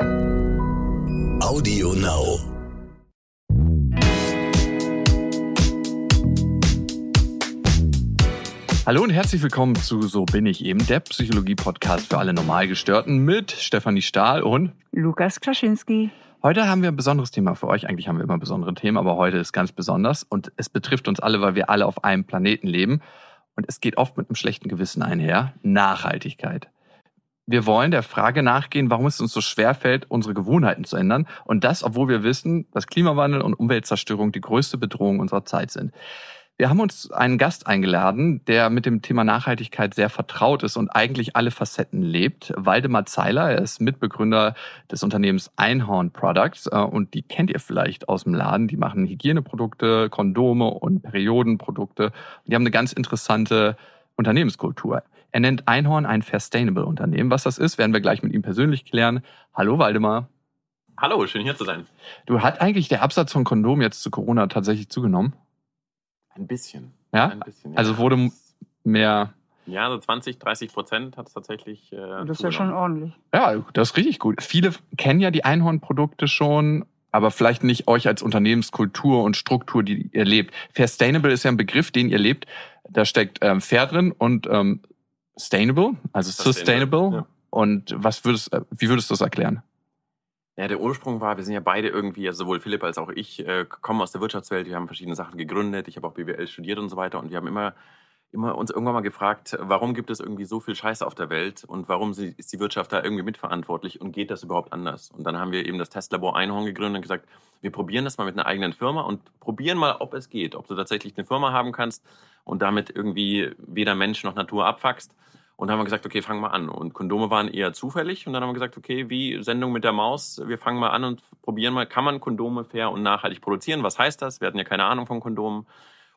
Audio Now. Hallo und herzlich willkommen zu So bin ich eben, der Psychologie-Podcast für alle Normalgestörten mit Stefanie Stahl und Lukas Klaschinski. Heute haben wir ein besonderes Thema für euch. Eigentlich haben wir immer besondere Themen, aber heute ist ganz besonders und es betrifft uns alle, weil wir alle auf einem Planeten leben und es geht oft mit einem schlechten Gewissen einher. Nachhaltigkeit. Wir wollen der Frage nachgehen, warum es uns so schwer fällt, unsere Gewohnheiten zu ändern. Und das, obwohl wir wissen, dass Klimawandel und Umweltzerstörung die größte Bedrohung unserer Zeit sind. Wir haben uns einen Gast eingeladen, der mit dem Thema Nachhaltigkeit sehr vertraut ist und eigentlich alle Facetten lebt. Waldemar Zeiler, er ist Mitbegründer des Unternehmens Einhorn Products äh, und die kennt ihr vielleicht aus dem Laden. Die machen Hygieneprodukte, Kondome und Periodenprodukte. Die haben eine ganz interessante Unternehmenskultur. Er nennt Einhorn ein Sustainable Unternehmen. Was das ist, werden wir gleich mit ihm persönlich klären. Hallo Waldemar. Hallo, schön hier zu sein. Du hat eigentlich der Absatz von Kondomen jetzt zu Corona tatsächlich zugenommen? Ein bisschen. Ja? Ein bisschen, ja. Also wurde mehr. Ja, so 20, 30 Prozent hat es tatsächlich. Äh, Das ist ja schon ordentlich. Ja, das ist richtig gut. Viele kennen ja die Einhorn-Produkte schon, aber vielleicht nicht euch als Unternehmenskultur und Struktur, die ihr lebt. Sustainable ist ja ein Begriff, den ihr lebt. Da steckt ähm, fair drin und ähm, sustainable, also sustainable. Sustainable, ja. Und was würdest, äh, wie würdest du das erklären? Ja, der Ursprung war, wir sind ja beide irgendwie, also sowohl Philipp als auch ich, äh, kommen aus der Wirtschaftswelt, wir haben verschiedene Sachen gegründet, ich habe auch BWL studiert und so weiter und wir haben immer, immer uns irgendwann mal gefragt, warum gibt es irgendwie so viel Scheiße auf der Welt und warum ist die Wirtschaft da irgendwie mitverantwortlich und geht das überhaupt anders? Und dann haben wir eben das Testlabor Einhorn gegründet und gesagt, wir probieren das mal mit einer eigenen Firma und probieren mal, ob es geht, ob du tatsächlich eine Firma haben kannst und damit irgendwie weder Mensch noch Natur abfuckst. Und dann haben wir gesagt, okay, fangen wir an. Und Kondome waren eher zufällig. Und dann haben wir gesagt, okay, wie Sendung mit der Maus, wir fangen mal an und probieren mal, kann man Kondome fair und nachhaltig produzieren? Was heißt das? Wir hatten ja keine Ahnung von Kondomen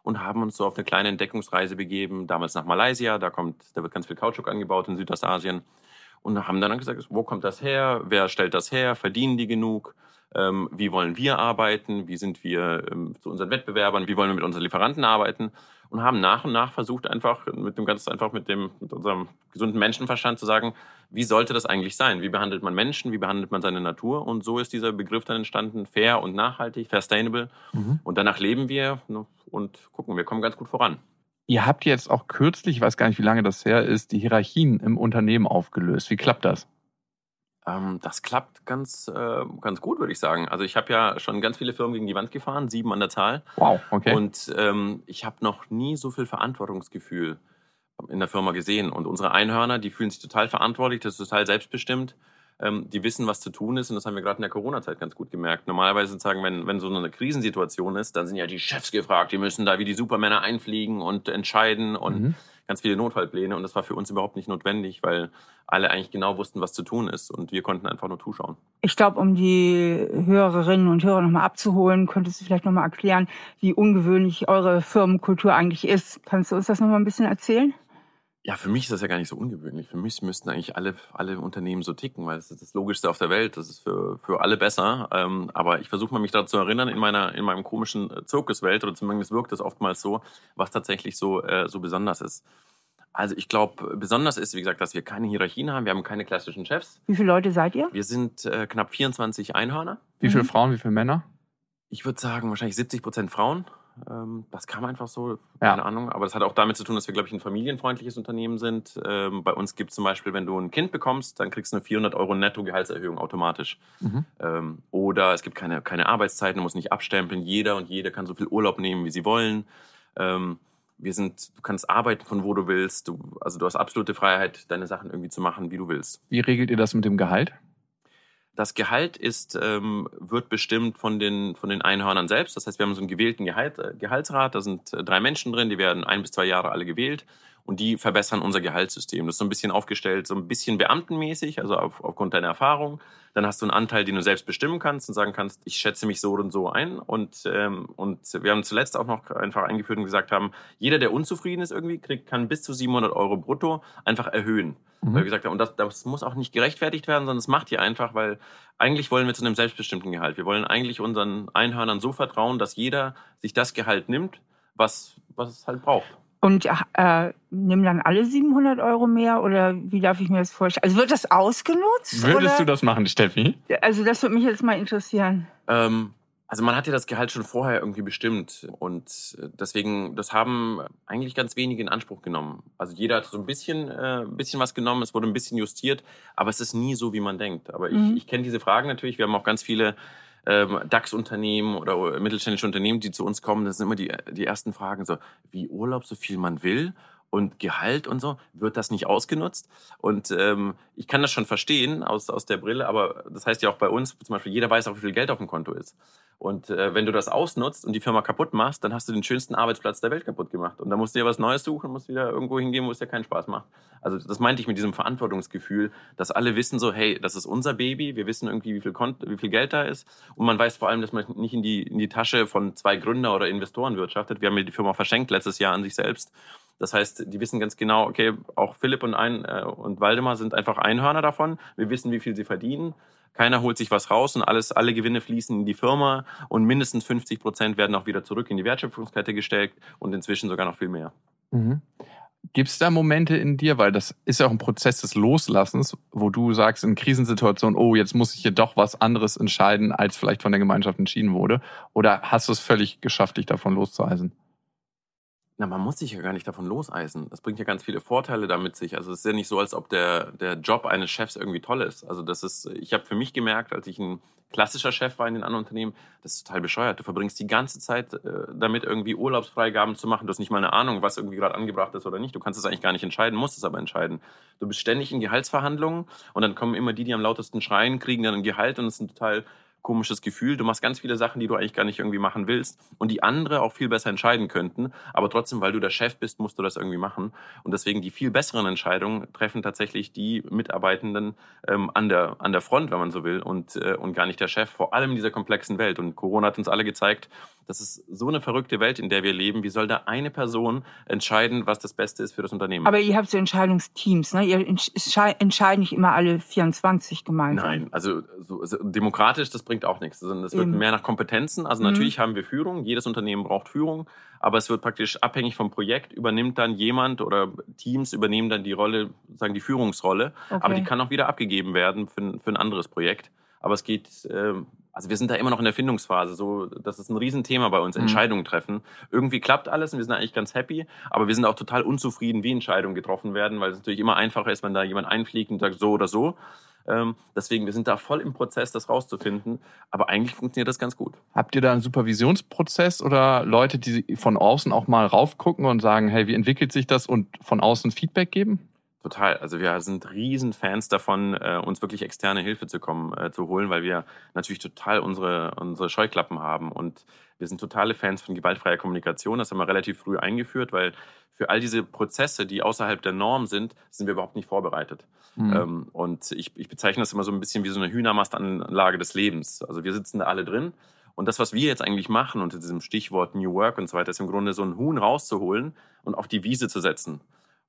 und haben uns so auf eine kleine Entdeckungsreise begeben, damals nach Malaysia. Da kommt, da wird ganz viel Kautschuk angebaut in Südostasien. Und haben dann gesagt, wo kommt das her? Wer stellt das her? Verdienen die genug? Ähm, wie wollen wir arbeiten? Wie sind wir ähm, zu unseren Wettbewerbern? Wie wollen wir mit unseren Lieferanten arbeiten? Und haben nach und nach versucht, einfach mit dem ganz einfach mit dem mit unserem gesunden Menschenverstand zu sagen, wie sollte das eigentlich sein? Wie behandelt man Menschen? Wie behandelt man seine Natur? Und so ist dieser Begriff dann entstanden: fair und nachhaltig, sustainable. Und danach leben wir ne, und gucken, wir kommen ganz gut voran. Ihr habt jetzt auch kürzlich, ich weiß gar nicht, wie lange das her ist, die Hierarchien im Unternehmen aufgelöst. Wie klappt das? Ähm, das klappt ganz, äh, ganz gut, würde ich sagen. Also ich habe ja schon ganz viele Firmen gegen die Wand gefahren, sieben an der Zahl. Wow, okay. Und ähm, ich habe noch nie so viel Verantwortungsgefühl in der Firma gesehen. Und unsere Einhörner, die fühlen sich total verantwortlich, das ist total selbstbestimmt. Ähm, die wissen, was zu tun ist. Und das haben wir gerade in der Corona-Zeit ganz gut gemerkt. Normalerweise sagen, wenn, wenn so eine Krisensituation ist, dann sind ja die Chefs gefragt, die müssen da wie die Supermänner einfliegen und entscheiden und Mhm. Ganz viele Notfallpläne. Und das war für uns überhaupt nicht notwendig, weil alle eigentlich genau wussten, was zu tun ist. Und wir konnten einfach nur zuschauen. Ich glaube, um die Hörerinnen und Hörer nochmal abzuholen, könntest du vielleicht nochmal erklären, wie ungewöhnlich eure Firmenkultur eigentlich ist. Kannst du uns das nochmal ein bisschen erzählen? Ja, für mich ist das ja gar nicht so ungewöhnlich. Für mich müssten eigentlich alle, alle Unternehmen so ticken, weil das ist das Logischste auf der Welt. Das ist für, für alle besser. Ähm, aber ich versuche mal, mich daran zu erinnern, in meiner, in meinem komischen äh, Zirkuswelt, oder zumindest wirkt es oftmals so, was tatsächlich so, äh, so besonders ist. Also ich glaube, besonders ist, wie gesagt, dass wir keine Hierarchien haben. Wir haben keine klassischen Chefs. Wie viele Leute seid ihr? Wir sind äh, knapp 24 Einhörner. wie viele Mhm. Frauen, wie viele Männer? Ich würde sagen, wahrscheinlich 70 Prozent Frauen. Ähm, das kam einfach so, Ja. keine Ahnung. Aber das hat auch damit zu tun, dass wir, glaube ich, ein familienfreundliches Unternehmen sind. Ähm, bei uns gibt es zum Beispiel, wenn du ein Kind bekommst, dann kriegst du eine 400 Euro Netto-Gehaltserhöhung automatisch. Mhm. Ähm, oder es gibt keine, keine Arbeitszeiten, du musst nicht abstempeln. Jeder und jede kann so viel Urlaub nehmen, wie sie wollen. Wir sind, du kannst arbeiten von wo du willst. Du, also du hast absolute Freiheit, deine Sachen irgendwie zu machen, wie du willst. Wie regelt ihr das mit dem Gehalt? Das Gehalt ist, ähm, wird bestimmt von den, von den Einhörnern selbst. Das heißt, wir haben so einen gewählten Gehalt, äh, Gehaltsrat. Da sind äh, drei Menschen drin, die werden ein bis zwei Jahre alle gewählt. Und die verbessern unser Gehaltssystem. Das ist so ein bisschen aufgestellt, so ein bisschen beamtenmäßig, also auf, aufgrund deiner Erfahrung. Dann hast du einen Anteil, den du selbst bestimmen kannst und sagen kannst, ich schätze mich so und so ein. Und, ähm, und wir haben zuletzt auch noch einfach eingeführt und gesagt haben, jeder, der unzufrieden ist irgendwie, kriegt, kann bis zu 700 Euro brutto einfach erhöhen. Mhm. Weil wir gesagt haben, und das, das muss auch nicht gerechtfertigt werden, sondern das macht ihr einfach, weil eigentlich wollen wir zu einem selbstbestimmten Gehalt. Wir wollen eigentlich unseren Einhörnern so vertrauen, dass jeder sich das Gehalt nimmt, was, was es halt braucht. Und äh, nehmen dann alle 700 Euro mehr oder wie darf ich mir das vorstellen? Also wird das ausgenutzt? Würdest oder? du das machen, Steffi? Also das würde mich jetzt mal interessieren. Ähm, also man hat ja das Gehalt schon vorher irgendwie bestimmt und deswegen, das haben eigentlich ganz wenige in Anspruch genommen. Also jeder hat so ein bisschen, äh, ein bisschen was genommen, es wurde ein bisschen justiert, aber es ist nie so, wie man denkt. Aber Mhm. ich, ich kenne diese Fragen natürlich. Wir haben auch ganz viele ähm, DAX-Unternehmen oder mittelständische Unternehmen, die zu uns kommen. Das sind immer die, die ersten Fragen so, wie Urlaub, so viel man will und Gehalt und so, wird das nicht ausgenutzt? Und ähm, ich kann das schon verstehen aus, aus der Brille, aber das heißt ja auch bei uns, zum Beispiel, jeder weiß auch, wie viel Geld auf dem Konto ist. Und äh, wenn du das ausnutzt und die Firma kaputt machst, dann hast du den schönsten Arbeitsplatz der Welt kaputt gemacht. Und dann musst du dir was Neues suchen musst wieder irgendwo hingehen, wo es dir keinen Spaß macht. Also das meinte ich mit diesem Verantwortungsgefühl, dass alle wissen so, hey, das ist unser Baby, wir wissen irgendwie, wie viel, Kont wie viel Geld da ist. Und man weiß vor allem, dass man nicht in die, in die Tasche von zwei Gründer oder Investoren wirtschaftet. Wir haben ja die Firma verschenkt letztes Jahr an sich selbst. Das heißt, die wissen ganz genau, okay, auch Philipp und, ein, äh, und Waldemar sind einfach Einhörner davon. Wir wissen, wie viel sie verdienen. Keiner holt sich was raus und alles, alle Gewinne fließen in die Firma und mindestens 50 Prozent werden auch wieder zurück in die Wertschöpfungskette gesteckt und inzwischen sogar noch viel mehr. Mhm. Gibt es da Momente in dir, weil das ist ja auch ein Prozess des Loslassens, wo du sagst in Krisensituationen, oh, jetzt muss ich hier doch was anderes entscheiden, als vielleicht von der Gemeinschaft entschieden wurde? Oder hast du es völlig geschafft, dich davon loszueisen? Na, man muss sich ja gar nicht davon loseisen. Das bringt ja ganz viele Vorteile damit sich. Also es ist ja nicht so, als ob der, der Job eines Chefs irgendwie toll ist. Also das ist, ich habe für mich gemerkt, als ich ein klassischer Chef war in den anderen Unternehmen, das ist total bescheuert. Du verbringst die ganze Zeit äh, damit, irgendwie Urlaubsfreigaben zu machen. Du hast nicht mal eine Ahnung, was irgendwie gerade angebracht ist oder nicht. Du kannst es eigentlich gar nicht entscheiden, musst es aber entscheiden. Du bist ständig in Gehaltsverhandlungen und dann kommen immer die, die am lautesten schreien, kriegen dann ein Gehalt und es ein total komisches Gefühl. Du machst ganz viele Sachen, die du eigentlich gar nicht irgendwie machen willst und die andere auch viel besser entscheiden könnten. Aber trotzdem, weil du der Chef bist, musst du das irgendwie machen. Und deswegen die viel besseren Entscheidungen treffen tatsächlich die Mitarbeitenden ähm, an, der, an der Front, wenn man so will, und, äh, und gar nicht der Chef, vor allem in dieser komplexen Welt. Und Corona hat uns alle gezeigt, das ist so eine verrückte Welt, in der wir leben. Wie soll da eine Person entscheiden, was das Beste ist für das Unternehmen? Aber ihr habt so Entscheidungsteams, ne? Ihr entsche- entscheiden nicht immer alle 24 gemeinsam. Nein, also so, so demokratisch, das bringt auch nichts. sondern Es wird Eben. mehr nach Kompetenzen. Also Mhm. natürlich haben wir Führung, jedes Unternehmen braucht Führung, aber es wird praktisch abhängig vom Projekt, übernimmt dann jemand oder Teams übernehmen dann die Rolle, sagen die Führungsrolle, aber Okay. die kann auch wieder abgegeben werden für, ein- für ein anderes Projekt. Aber es geht, ähm, also wir sind da immer noch in der Findungsphase. So, das ist ein Riesenthema bei uns, Mhm. Entscheidungen treffen. Irgendwie klappt alles und wir sind eigentlich ganz happy, aber wir sind auch total unzufrieden, wie Entscheidungen getroffen werden, weil es natürlich immer einfacher ist, wenn da jemand einfliegt und sagt so oder so. Ähm, deswegen, wir sind da voll im Prozess, das rauszufinden. Aber eigentlich funktioniert das ganz gut. Habt ihr da einen Supervisionsprozess oder Leute, die von außen auch mal raufgucken und sagen, hey, wie entwickelt sich das und von außen Feedback geben? Total. Also wir sind riesen Fans davon, äh, uns wirklich externe Hilfe zu kommen, äh, zu holen, weil wir natürlich total unsere, unsere Scheuklappen haben. Und wir sind totale Fans von gewaltfreier Kommunikation. Das haben wir relativ früh eingeführt, weil für all diese Prozesse, die außerhalb der Norm sind, sind wir überhaupt nicht vorbereitet. Mhm. Ähm, und ich, ich bezeichne das immer so ein bisschen wie so eine Hühnermastanlage des Lebens. Also wir sitzen da alle drin. Und das, was wir jetzt eigentlich machen unter diesem Stichwort New Work und so weiter, ist im Grunde so ein Huhn rauszuholen und auf die Wiese zu setzen.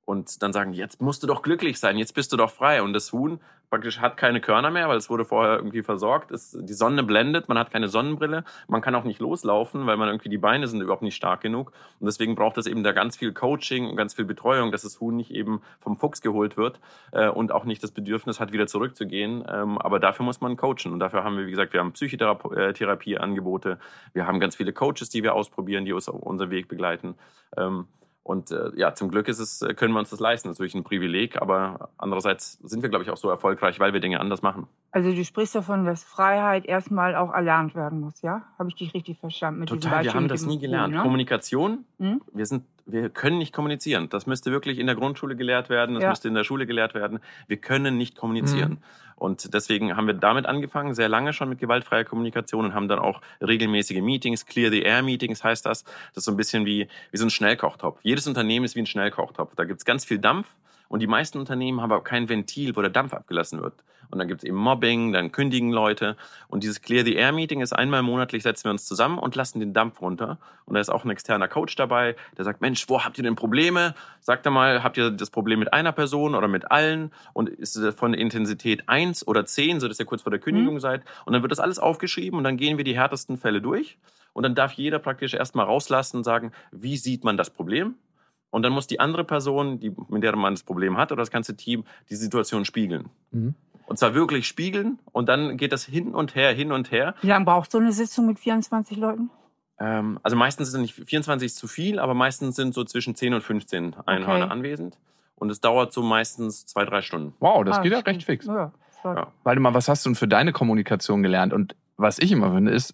Und dann sagen, jetzt musst du doch glücklich sein, jetzt bist du doch frei. Und das Huhn praktisch hat keine Körner mehr, weil es wurde vorher irgendwie versorgt. Es, die Sonne blendet, man hat keine Sonnenbrille, man kann auch nicht loslaufen, weil man irgendwie die Beine sind überhaupt nicht stark genug. Und deswegen braucht es eben da ganz viel Coaching und ganz viel Betreuung, dass das Huhn nicht eben vom Fuchs geholt wird äh, und auch nicht das Bedürfnis hat, wieder zurückzugehen. Ähm, aber dafür muss man coachen. Und dafür haben wir, wie gesagt, wir haben Psychotherapieangebote, wir haben ganz viele Coaches, die wir ausprobieren, die uns auf unseren Weg begleiten. Ähm, und äh, ja, zum Glück ist es, äh, können wir uns das leisten. Das ist natürlich ein Privileg, aber andererseits sind wir, glaube ich, auch so erfolgreich, weil wir Dinge anders machen. Also du sprichst davon, dass Freiheit erstmal auch erlernt werden muss, ja? Habe ich dich richtig verstanden? Mit diesem Total, wir haben das nie gelernt. Ne? Kommunikation, Hm? wir sind, wir können nicht kommunizieren. Das müsste wirklich in der Grundschule gelehrt werden, das Ja. müsste in der Schule gelehrt werden. Wir können nicht kommunizieren. Mhm. Und deswegen haben wir damit angefangen, sehr lange schon mit gewaltfreier Kommunikation und haben dann auch regelmäßige Meetings, Clear the Air Meetings heißt das. Das ist so ein bisschen wie, wie so ein Schnellkochtopf. Jedes Unternehmen ist wie ein Schnellkochtopf. Da gibt's ganz viel Dampf und die meisten Unternehmen haben aber kein Ventil, wo der Dampf abgelassen wird. Und dann gibt's eben Mobbing, dann kündigen Leute. Und dieses Clear the Air Meeting ist einmal monatlich, setzen wir uns zusammen und lassen den Dampf runter. Und da ist auch ein externer Coach dabei, der sagt, Mensch, wo habt ihr denn Probleme? Sagt er mal, habt ihr das Problem mit einer Person oder mit allen? Und ist es von Intensität eins oder zehn, so dass ihr kurz vor der Kündigung seid? Und dann wird das alles aufgeschrieben und dann gehen wir die härtesten Fälle durch. Und dann darf jeder praktisch erstmal rauslassen und sagen, wie sieht man das Problem? Und dann muss die andere Person, die, mit der man das Problem hat, oder das ganze Team, die Situation spiegeln. Mhm. Und zwar wirklich spiegeln und dann geht das hin und her, hin und her. Wie lange braucht so eine Sitzung mit 24 Leuten? Ähm, also meistens sind nicht 24 zu viel, aber meistens sind so zwischen 10 und 15 Einhörner okay. anwesend. Und es dauert so meistens zwei, drei Stunden. Wow, das ah, geht ja recht fix. Ja, ja. Warte mal, was hast du denn für deine Kommunikation gelernt? Und was ich immer finde, ist,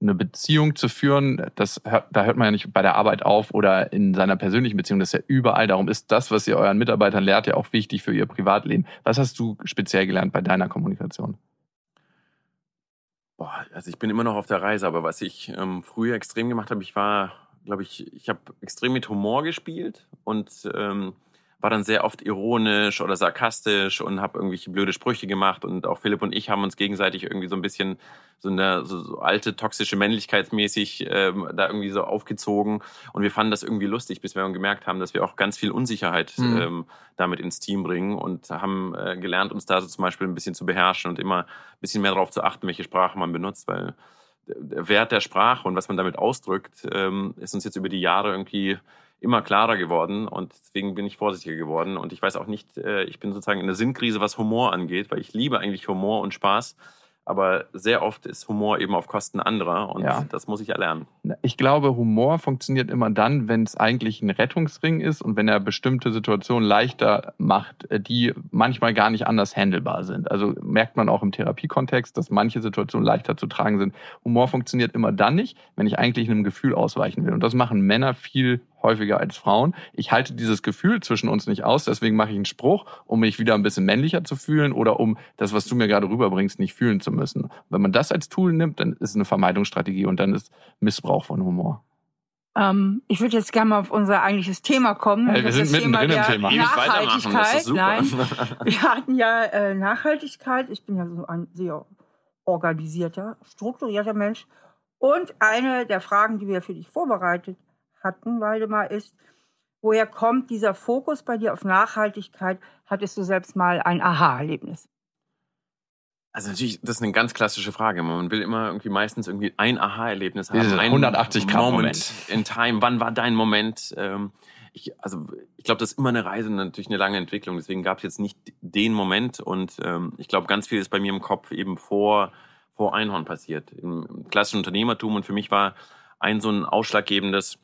eine Beziehung zu führen, das da hört man ja nicht bei der Arbeit auf oder in seiner persönlichen Beziehung, das ist ja überall. Darum ist das, was ihr euren Mitarbeitern lehrt, ja auch wichtig für ihr Privatleben. Was hast du speziell gelernt bei deiner Kommunikation? Boah, also ich bin immer noch auf der Reise, aber was ich ähm, früher extrem gemacht habe, ich war, glaube ich, ich habe extrem mit Humor gespielt und ähm, war dann sehr oft ironisch oder sarkastisch und habe irgendwelche blöde Sprüche gemacht. Und auch Philipp und ich haben uns gegenseitig irgendwie so ein bisschen so eine so, so alte toxische Männlichkeitsmäßig ähm, da irgendwie so aufgezogen. Und wir fanden das irgendwie lustig, bis wir gemerkt haben, dass wir auch ganz viel Unsicherheit mhm. ähm, damit ins Team bringen und haben äh, gelernt, uns da so zum Beispiel ein bisschen zu beherrschen und immer ein bisschen mehr darauf zu achten, welche Sprache man benutzt, weil der Wert der Sprache und was man damit ausdrückt, ähm, ist uns jetzt über die Jahre irgendwie immer klarer geworden und deswegen bin ich vorsichtiger geworden und ich weiß auch nicht, äh, ich bin sozusagen in der Sinnkrise, was Humor angeht, weil ich liebe eigentlich Humor und Spaß aber sehr oft ist Humor eben auf Kosten anderer und ja. das muss ich erlernen. Ich glaube, Humor funktioniert immer dann, wenn es eigentlich ein Rettungsring ist und wenn er bestimmte Situationen leichter macht, äh, die manchmal gar nicht anders handelbar sind. Also merkt man auch im Therapiekontext, dass manche Situationen leichter zu tragen sind. Humor funktioniert immer dann nicht, wenn ich eigentlich einem Gefühl ausweichen will. Und das machen Männer viel häufiger als Frauen. Ich halte dieses Gefühl zwischen uns nicht aus, deswegen mache ich einen Spruch, um mich wieder ein bisschen männlicher zu fühlen oder um das, was du mir gerade rüberbringst, nicht fühlen zu müssen. Wenn man das als Tool nimmt, dann ist es eine Vermeidungsstrategie und dann ist Missbrauch von Humor. Ähm, ich würde jetzt gerne mal auf unser eigentliches Thema kommen. Hey, wir sind mittendrin im Thema. Nachhaltigkeit. Nein, wir hatten ja äh, Nachhaltigkeit. Ich bin ja so ein sehr organisierter, strukturierter Mensch. Und eine der Fragen, die wir für dich vorbereitet hatten, Waldemar, ist, woher kommt dieser Fokus bei dir auf Nachhaltigkeit? Hattest du selbst mal ein Aha-Erlebnis? Also natürlich, das ist eine ganz klassische Frage. Man will immer irgendwie meistens irgendwie ein Aha-Erlebnis haben. Ein 180 Grad Moment in Time. Wann war dein Moment? Ähm, ich, also ich glaube, das ist immer eine Reise, natürlich eine lange Entwicklung. Deswegen gab es jetzt nicht den Moment. Und ähm, ich glaube, ganz viel ist bei mir im Kopf eben vor, vor Einhorn passiert. Im klassischen Unternehmertum. Und für mich war ein so ein ausschlaggebendes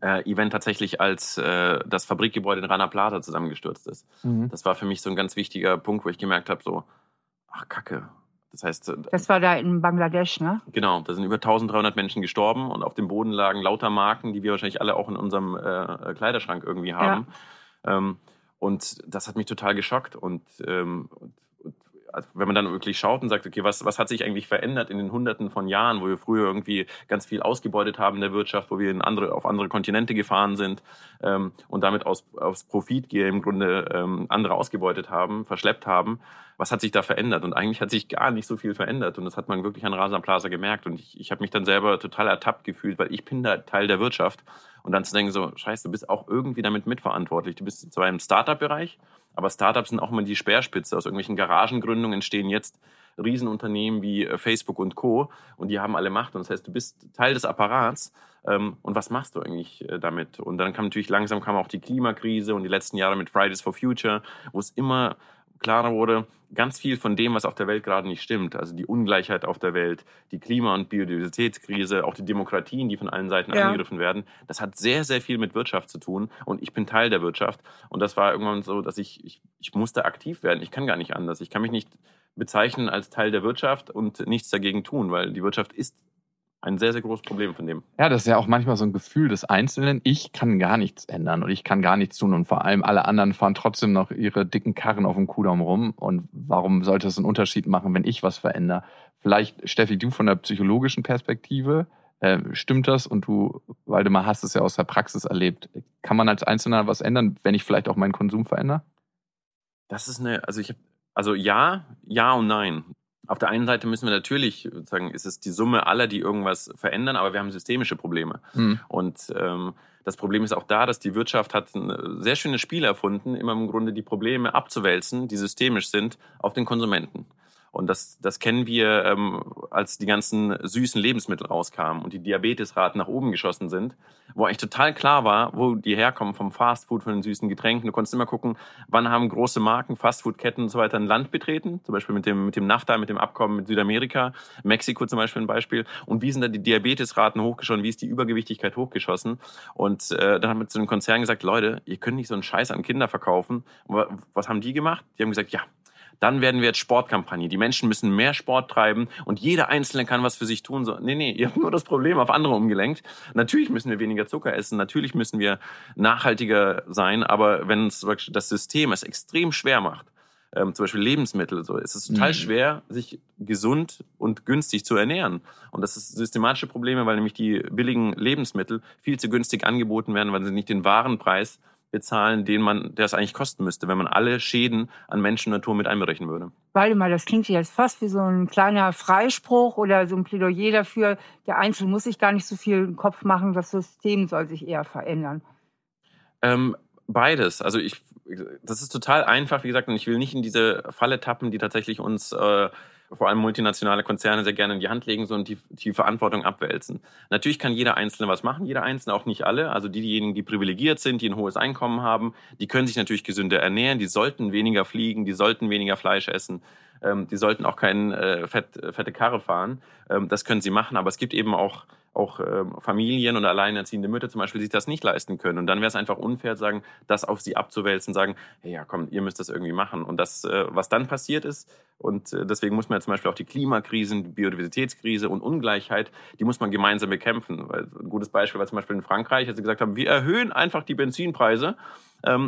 äh, Event tatsächlich, als äh, das Fabrikgebäude in Rana Plata zusammengestürzt ist. Mhm. Das war für mich so ein ganz wichtiger Punkt, wo ich gemerkt habe, so, ach Kacke. Das heißt, äh, das war da in Bangladesch, ne? Genau, da sind über 1300 Menschen gestorben und auf dem Boden lagen lauter Marken, die wir wahrscheinlich alle auch in unserem äh, Kleiderschrank irgendwie haben. Ja. Ähm, und das hat mich total geschockt und, ähm, und also wenn man dann wirklich schaut und sagt, okay, was, was hat sich eigentlich verändert in den Hunderten von Jahren, wo wir früher irgendwie ganz viel ausgebeutet haben in der Wirtschaft, wo wir in andere, auf andere Kontinente gefahren sind ähm, und damit aus, aus Profitgier im Grunde ähm, andere ausgebeutet haben, verschleppt haben. Was hat sich da verändert? Und eigentlich hat sich gar nicht so viel verändert. Und das hat man wirklich an Rasa Plaza gemerkt. Und ich, ich habe mich dann selber total ertappt gefühlt, weil ich bin da Teil der Wirtschaft. Und dann zu denken, so, scheiße, du bist auch irgendwie damit mitverantwortlich. Du bist zwar im Startup-Bereich, aber Startups sind auch immer die Speerspitze. Aus irgendwelchen Garagengründungen entstehen jetzt Riesenunternehmen wie äh, Facebook und Co. Und die haben alle Macht. Und das heißt, du bist Teil des Apparats. Ähm, und was machst du eigentlich äh, damit? Und dann kam natürlich langsam kam auch die Klimakrise und die letzten Jahre mit Fridays for Future, wo es immer klarer wurde, ganz viel von dem, was auf der Welt gerade nicht stimmt, also die Ungleichheit auf der Welt, die Klima- und Biodiversitätskrise, auch die Demokratien, die von allen Seiten ja. angegriffen werden, das hat sehr, sehr viel mit Wirtschaft zu tun und ich bin Teil der Wirtschaft. Und das war irgendwann so, dass ich, ich, ich musste aktiv werden, ich kann gar nicht anders, ich kann mich nicht bezeichnen als Teil der Wirtschaft und nichts dagegen tun, weil die Wirtschaft ist ein sehr, sehr großes Problem von dem. Ja, das ist ja auch manchmal so ein Gefühl des Einzelnen. Ich kann gar nichts ändern und ich kann gar nichts tun und vor allem alle anderen fahren trotzdem noch ihre dicken Karren auf dem Kudamm rum. Und warum sollte es einen Unterschied machen, wenn ich was verändere? Vielleicht, Steffi, du von der psychologischen Perspektive, äh, stimmt das? Und du, Waldemar, hast es ja aus der Praxis erlebt. Kann man als Einzelner was ändern, wenn ich vielleicht auch meinen Konsum verändere? Das ist eine, also ich habe, also ja, ja und nein. Auf der einen Seite müssen wir natürlich sagen, ist es die Summe aller, die irgendwas verändern, aber wir haben systemische Probleme. Mhm. Und ähm, das Problem ist auch da, dass die Wirtschaft hat ein sehr schönes Spiel erfunden, immer im Grunde die Probleme abzuwälzen, die systemisch sind, auf den Konsumenten. Und das, das kennen wir, ähm, als die ganzen süßen Lebensmittel rauskamen und die Diabetesraten nach oben geschossen sind, wo eigentlich total klar war, wo die herkommen vom Fastfood, von den süßen Getränken. Du konntest immer gucken, wann haben große Marken, Fastfood-Ketten und so weiter ein Land betreten, zum Beispiel mit dem, mit dem NAFTA, mit dem Abkommen mit Südamerika, Mexiko zum Beispiel ein Beispiel. Und wie sind da die Diabetesraten hochgeschossen, wie ist die Übergewichtigkeit hochgeschossen? Und äh, dann haben wir zu den Konzernen gesagt, Leute, ihr könnt nicht so einen Scheiß an Kinder verkaufen. Was haben die gemacht? Die haben gesagt, ja, dann werden wir jetzt Sportkampagne. Die Menschen müssen mehr Sport treiben und jeder Einzelne kann was für sich tun. So, nee, nee, ihr habt nur das Problem auf andere umgelenkt. Natürlich müssen wir weniger Zucker essen, natürlich müssen wir nachhaltiger sein, aber wenn das System es extrem schwer macht, ähm, zum Beispiel Lebensmittel, so ist es total mhm. schwer, sich gesund und günstig zu ernähren. Und das ist systematische Probleme, weil nämlich die billigen Lebensmittel viel zu günstig angeboten werden, weil sie nicht den wahren Preis bezahlen, den man, der es eigentlich kosten müsste, wenn man alle Schäden an Menschen und Natur mit einberechnen würde. Waldemar, das klingt jetzt fast wie so ein kleiner Freispruch oder so ein Plädoyer dafür. Der Einzelne muss sich gar nicht so viel im Kopf machen, das System soll sich eher verändern. Ähm, beides. Also ich, das ist total einfach, wie gesagt, und ich will nicht in diese Falle tappen, die tatsächlich uns äh, vor allem multinationale Konzerne sehr gerne in die Hand legen so und die, die Verantwortung abwälzen. Natürlich kann jeder Einzelne was machen, jeder Einzelne auch nicht alle. Also die, diejenigen, die privilegiert sind, die ein hohes Einkommen haben, die können sich natürlich gesünder ernähren, die sollten weniger fliegen, die sollten weniger Fleisch essen, ähm, die sollten auch keine äh, fett, fette Karre fahren. Ähm, das können sie machen, aber es gibt eben auch auch ähm, Familien und alleinerziehende Mütter zum Beispiel sich das nicht leisten können. Und dann wäre es einfach unfair, sagen, das auf sie abzuwälzen, sagen, hey, ja, komm, ihr müsst das irgendwie machen. Und das, äh, was dann passiert ist, und äh, deswegen muss man ja zum Beispiel auch die Klimakrisen, die Biodiversitätskrise und Ungleichheit, die muss man gemeinsam bekämpfen. Weil ein gutes Beispiel war zum Beispiel in Frankreich, als sie gesagt haben, wir erhöhen einfach die Benzinpreise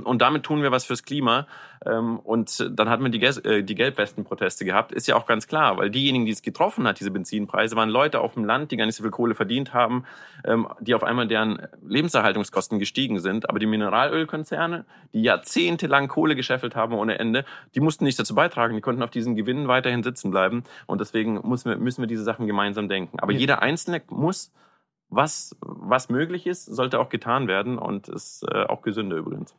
und damit tun wir was fürs Klima. Ähm, und dann hat man die, äh, die Gelbwesten-Proteste gehabt. Ist ja auch ganz klar, weil diejenigen, die es getroffen hat, diese Benzinpreise, waren Leute auf dem Land, die gar nicht so viel Kohle verdient haben, ähm, die auf einmal deren Lebenserhaltungskosten gestiegen sind. Aber die Mineralölkonzerne, die jahrzehntelang Kohle gescheffelt haben ohne Ende, die mussten nichts dazu beitragen. Die konnten auf diesen Gewinnen weiterhin sitzen bleiben. Und deswegen müssen wir, müssen wir diese Sachen gemeinsam denken. Aber jeder Einzelne muss was, was möglich ist, sollte auch getan werden und ist äh, auch gesünder übrigens.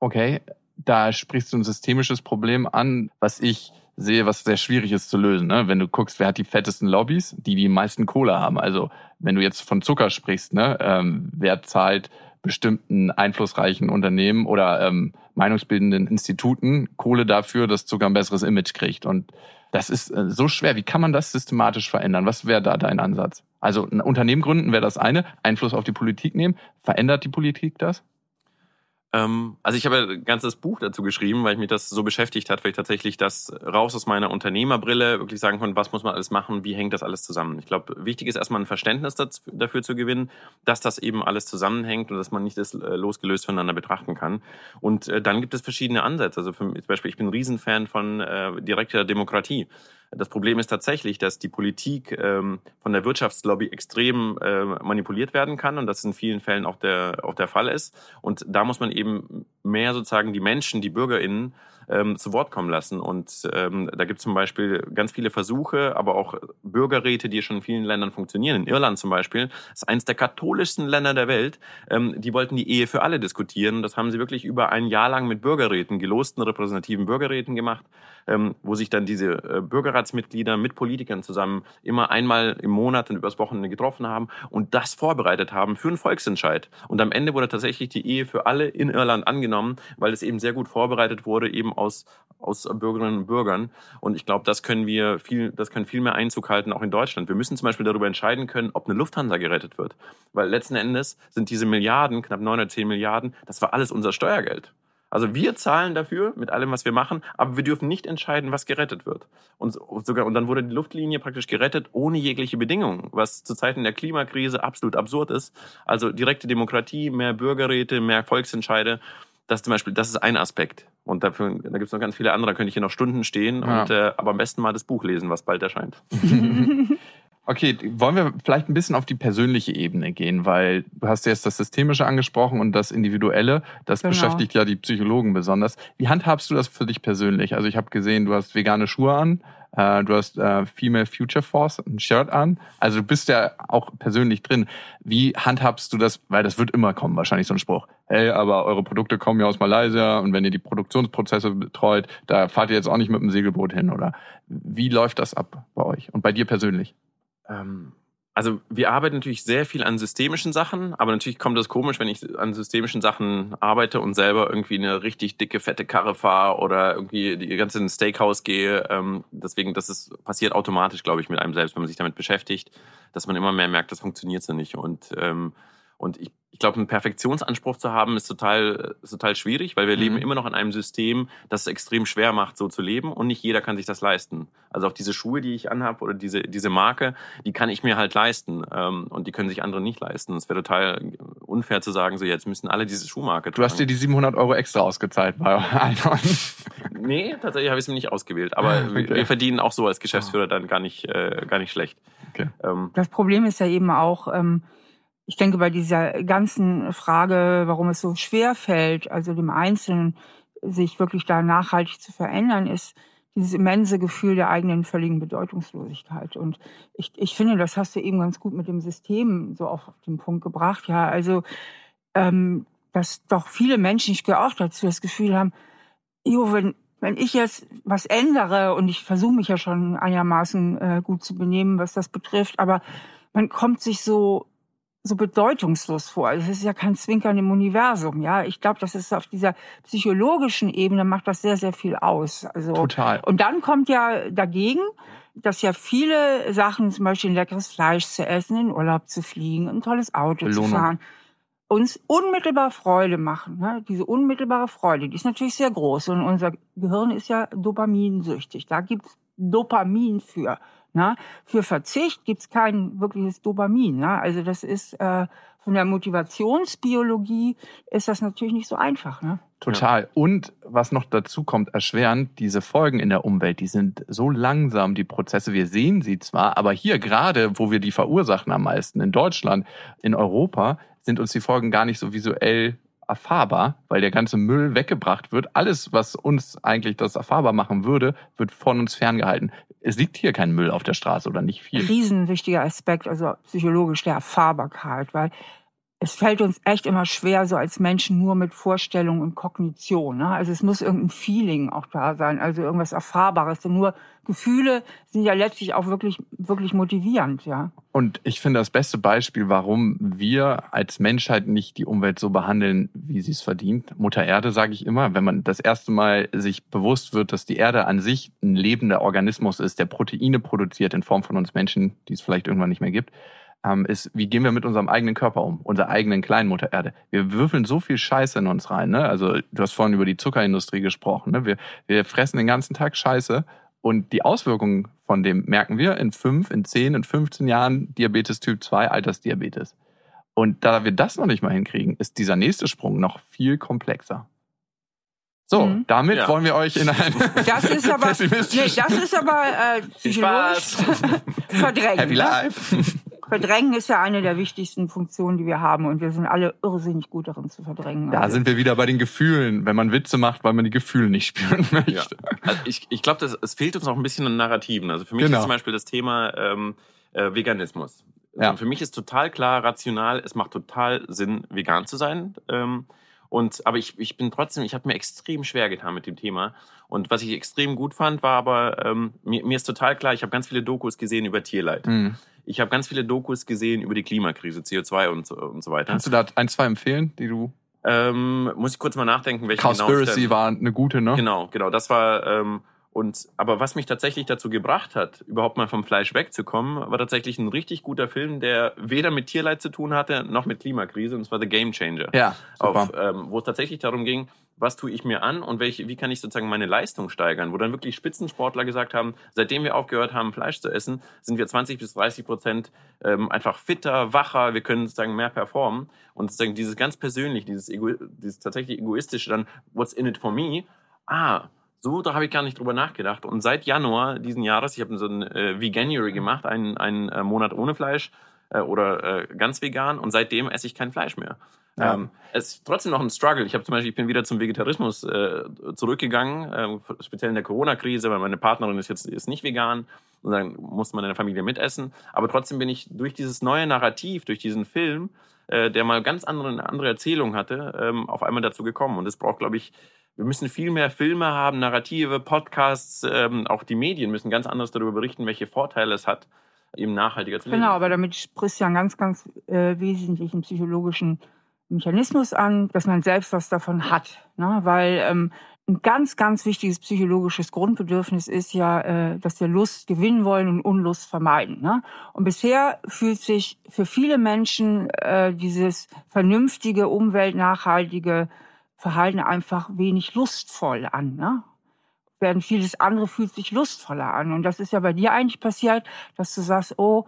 Okay, da sprichst du ein systemisches Problem an, was ich sehe, was sehr schwierig ist zu lösen. Ne? Wenn du guckst, wer hat die fettesten Lobbys, die die meisten Kohle haben. Also wenn du jetzt von Zucker sprichst, ne? ähm, wer zahlt bestimmten einflussreichen Unternehmen oder ähm, meinungsbildenden Instituten Kohle dafür, dass Zucker ein besseres Image kriegt. Und das ist äh, so schwer. Wie kann man das systematisch verändern? Was wäre da dein Ansatz? Also ein Unternehmen gründen wäre das eine, Einfluss auf die Politik nehmen. Verändert die Politik das? Ähm, also ich habe ein ganzes Buch dazu geschrieben, weil ich mich das so beschäftigt hat, weil ich tatsächlich das raus aus meiner Unternehmerbrille wirklich sagen konnte, was muss man alles machen, wie hängt das alles zusammen. Ich glaube, wichtig ist erstmal ein Verständnis dafür zu gewinnen, dass das eben alles zusammenhängt und dass man nicht das äh, losgelöst voneinander betrachten kann. Und äh, dann gibt es verschiedene Ansätze. Also zum Beispiel, ich bin ein Riesenfan von äh, direkter Demokratie. Das Problem ist tatsächlich, dass die Politik ähm, von der Wirtschaftslobby extrem äh, manipuliert werden kann und das in vielen Fällen auch der, auch der Fall ist. Und da muss man eben mehr sozusagen die Menschen, die BürgerInnen ähm, zu Wort kommen lassen. Und ähm, da gibt es zum Beispiel ganz viele Versuche, aber auch Bürgerräte, die schon in vielen Ländern funktionieren. In Irland zum Beispiel, ist eines der katholischsten Länder der Welt. Ähm, die wollten die Ehe für alle diskutieren. Das haben sie wirklich über ein Jahr lang mit Bürgerräten, gelosten repräsentativen Bürgerräten gemacht, ähm, wo sich dann diese äh, Bürgerratsmitglieder mit Politikern zusammen immer einmal im Monat und übers Wochenende getroffen haben und das vorbereitet haben für einen Volksentscheid. Und am Ende wurde tatsächlich die Ehe für alle in Irland angenommen, weil es eben sehr gut vorbereitet wurde, eben aus, aus Bürgerinnen und Bürgern. Und ich glaube, das können wir viel, das können viel mehr Einzug halten, auch in Deutschland. Wir müssen zum Beispiel darüber entscheiden können, ob eine Lufthansa gerettet wird. Weil letzten Endes sind diese Milliarden, knapp 910 Milliarden, das war alles unser Steuergeld. Also wir zahlen dafür mit allem, was wir machen, aber wir dürfen nicht entscheiden, was gerettet wird. Und sogar und dann wurde die Luftlinie praktisch gerettet ohne jegliche Bedingungen, was zu Zeiten der Klimakrise absolut absurd ist. Also direkte Demokratie, mehr Bürgerräte, mehr Volksentscheide das zum Beispiel, das ist ein Aspekt. Und dafür, da gibt es noch ganz viele andere, da könnte ich hier noch Stunden stehen. Ja. Und, äh, aber am besten mal das Buch lesen, was bald erscheint. okay, wollen wir vielleicht ein bisschen auf die persönliche Ebene gehen, weil du hast jetzt das Systemische angesprochen und das Individuelle, das genau. beschäftigt ja die Psychologen besonders. Wie handhabst du das für dich persönlich? Also ich habe gesehen, du hast vegane Schuhe an. Äh, du hast äh, Female Future Force ein Shirt an. Also du bist ja auch persönlich drin. Wie handhabst du das? Weil das wird immer kommen, wahrscheinlich so ein Spruch. Hey, aber eure Produkte kommen ja aus Malaysia und wenn ihr die Produktionsprozesse betreut, da fahrt ihr jetzt auch nicht mit dem Segelboot hin, oder? Wie läuft das ab bei euch und bei dir persönlich? Ähm, also wir arbeiten natürlich sehr viel an systemischen Sachen, aber natürlich kommt das komisch, wenn ich an systemischen Sachen arbeite und selber irgendwie eine richtig dicke, fette Karre fahre oder irgendwie die ganze in ein Steakhouse gehe. Ähm, deswegen, das ist, passiert automatisch, glaube ich, mit einem selbst, wenn man sich damit beschäftigt, dass man immer mehr merkt, das funktioniert so nicht. Und ähm, und ich, ich glaube, einen Perfektionsanspruch zu haben, ist total, ist total schwierig, weil wir mhm. leben immer noch in einem System, das es extrem schwer macht, so zu leben. Und nicht jeder kann sich das leisten. Also auch diese Schuhe, die ich anhabe oder diese, diese Marke, die kann ich mir halt leisten. Ähm, und die können sich andere nicht leisten. Es wäre total unfair zu sagen, so jetzt müssen alle diese Schuhmarke tragen. Du hast dir die 700 Euro extra ausgezahlt bei Einhorn. nee, tatsächlich habe ich es mir nicht ausgewählt. Aber okay. wir verdienen auch so als Geschäftsführer dann gar nicht, äh, gar nicht schlecht. Okay. Ähm, das Problem ist ja eben auch, ähm, ich denke, bei dieser ganzen Frage, warum es so schwer fällt, also dem Einzelnen sich wirklich da nachhaltig zu verändern, ist dieses immense Gefühl der eigenen völligen Bedeutungslosigkeit. Und ich, ich finde, das hast du eben ganz gut mit dem System so auf den Punkt gebracht. Ja, also, ähm, dass doch viele Menschen, ich gehöre auch dazu, das Gefühl haben, jo, wenn, wenn ich jetzt was ändere und ich versuche mich ja schon einigermaßen äh, gut zu benehmen, was das betrifft, aber man kommt sich so so bedeutungslos vor. Also es ist ja kein Zwinkern im Universum, ja. Ich glaube, das ist auf dieser psychologischen Ebene macht das sehr, sehr viel aus. Also, Total. Und dann kommt ja dagegen, dass ja viele Sachen, zum Beispiel ein leckeres Fleisch zu essen, in Urlaub zu fliegen, ein tolles Auto Belohnung. zu fahren, uns unmittelbar Freude machen. Ne? Diese unmittelbare Freude, die ist natürlich sehr groß. Und unser Gehirn ist ja dopaminsüchtig. Da gibt's Dopamin für. Ne? Für Verzicht gibt's kein wirkliches Dopamin. Ne? Also das ist äh, von der Motivationsbiologie ist das natürlich nicht so einfach. Ne? Total. Ja. Und was noch dazu kommt, erschwerend, diese Folgen in der Umwelt, die sind so langsam, die Prozesse. Wir sehen sie zwar, aber hier gerade, wo wir die verursachen am meisten, in Deutschland, in Europa, sind uns die Folgen gar nicht so visuell erfahrbar, weil der ganze Müll weggebracht wird. Alles, was uns eigentlich das erfahrbar machen würde, wird von uns ferngehalten. Es liegt hier kein Müll auf der Straße oder nicht viel. Riesenwichtiger Aspekt, also psychologisch der Erfahrbarkeit, weil es fällt uns echt immer schwer, so als Menschen nur mit Vorstellung und Kognition. Ne? Also es muss irgendein Feeling auch da sein, also irgendwas Erfahrbares. Denn nur Gefühle sind ja letztlich auch wirklich, wirklich motivierend, ja. Und ich finde das beste Beispiel, warum wir als Menschheit nicht die Umwelt so behandeln, wie sie es verdient. Mutter Erde, sage ich immer, wenn man das erste Mal sich bewusst wird, dass die Erde an sich ein lebender Organismus ist, der Proteine produziert in Form von uns Menschen, die es vielleicht irgendwann nicht mehr gibt ähm, ist, wie gehen wir mit unserem eigenen Körper um, unserer eigenen Kleinmutter Erde. Wir würfeln so viel Scheiße in uns rein. Ne? Also du hast vorhin über die Zuckerindustrie gesprochen. Ne? Wir, wir fressen den ganzen Tag Scheiße und die Auswirkungen von dem merken wir in fünf, in zehn, in 15 Jahren Diabetes Typ 2, Altersdiabetes. Und da wir das noch nicht mal hinkriegen, ist dieser nächste Sprung noch viel komplexer. So, mhm. damit ja. wollen wir euch in ein das ist aber, nee, das ist aber äh, psychologisch verdrängen. Happy ne? Life. Verdrängen ist ja eine der wichtigsten Funktionen, die wir haben. Und wir sind alle irrsinnig gut darin zu verdrängen. Da also. sind wir wieder bei den Gefühlen, wenn man Witze macht, weil man die Gefühle nicht spüren möchte. Ja. Also ich ich glaube, es fehlt uns noch ein bisschen an Narrativen. Also für mich genau. ist zum Beispiel das Thema ähm, äh, Veganismus. Also ja. Für mich ist total klar, rational, es macht total Sinn, vegan zu sein. Ähm, und, aber ich, ich bin trotzdem, ich habe mir extrem schwer getan mit dem Thema. Und was ich extrem gut fand, war aber, ähm, mir, mir ist total klar, ich habe ganz viele Dokus gesehen über Tierleid. Mhm. Ich habe ganz viele Dokus gesehen über die Klimakrise, CO2 und, und so weiter. Kannst du da ein, zwei empfehlen, die du ähm, muss ich kurz mal nachdenken, welche Cowspiracy genau war eine gute, ne? Genau, genau. Das war ähm, und aber was mich tatsächlich dazu gebracht hat, überhaupt mal vom Fleisch wegzukommen, war tatsächlich ein richtig guter Film, der weder mit Tierleid zu tun hatte, noch mit Klimakrise, und zwar The Game Changer. Ja, super. Auf, ähm, wo es tatsächlich darum ging, was tue ich mir an und welche, wie kann ich sozusagen meine Leistung steigern, wo dann wirklich Spitzensportler gesagt haben, seitdem wir aufgehört haben, Fleisch zu essen, sind wir 20 bis 30 Prozent ähm, einfach fitter, wacher, wir können sozusagen mehr performen und sozusagen dieses ganz persönlich, dieses, Ego, dieses tatsächlich egoistische dann, what's in it for me, ah, so, da habe ich gar nicht drüber nachgedacht. Und seit Januar diesen Jahres, ich habe so ein äh, Veganuary gemacht, einen, einen äh, Monat ohne Fleisch, äh, oder äh, ganz vegan und seitdem esse ich kein Fleisch mehr. Ja. Ähm, es ist trotzdem noch ein Struggle. Ich habe zum Beispiel, ich bin wieder zum Vegetarismus äh, zurückgegangen, äh, speziell in der Corona-Krise, weil meine Partnerin ist jetzt ist nicht vegan und dann muss man in der Familie mitessen. Aber trotzdem bin ich durch dieses neue Narrativ, durch diesen Film, äh, der mal ganz andere, eine andere Erzählung hatte, ähm, auf einmal dazu gekommen. Und es braucht, glaube ich, wir müssen viel mehr Filme haben, Narrative, Podcasts, ähm, auch die Medien müssen ganz anders darüber berichten, welche Vorteile es hat, eben nachhaltiger zu leben. Genau, aber damit sprichst du ja einen ganz, ganz äh, wesentlichen psychologischen Mechanismus an, dass man selbst was davon hat. Ne? Weil ähm, ein ganz, ganz wichtiges psychologisches Grundbedürfnis ist ja, äh, dass wir Lust gewinnen wollen und Unlust vermeiden. Ne? Und bisher fühlt sich für viele Menschen äh, dieses vernünftige, umweltnachhaltige Verhalten einfach wenig lustvoll an. Ne? Während vieles andere fühlt sich lustvoller an. Und das ist ja bei dir eigentlich passiert, dass du sagst, oh,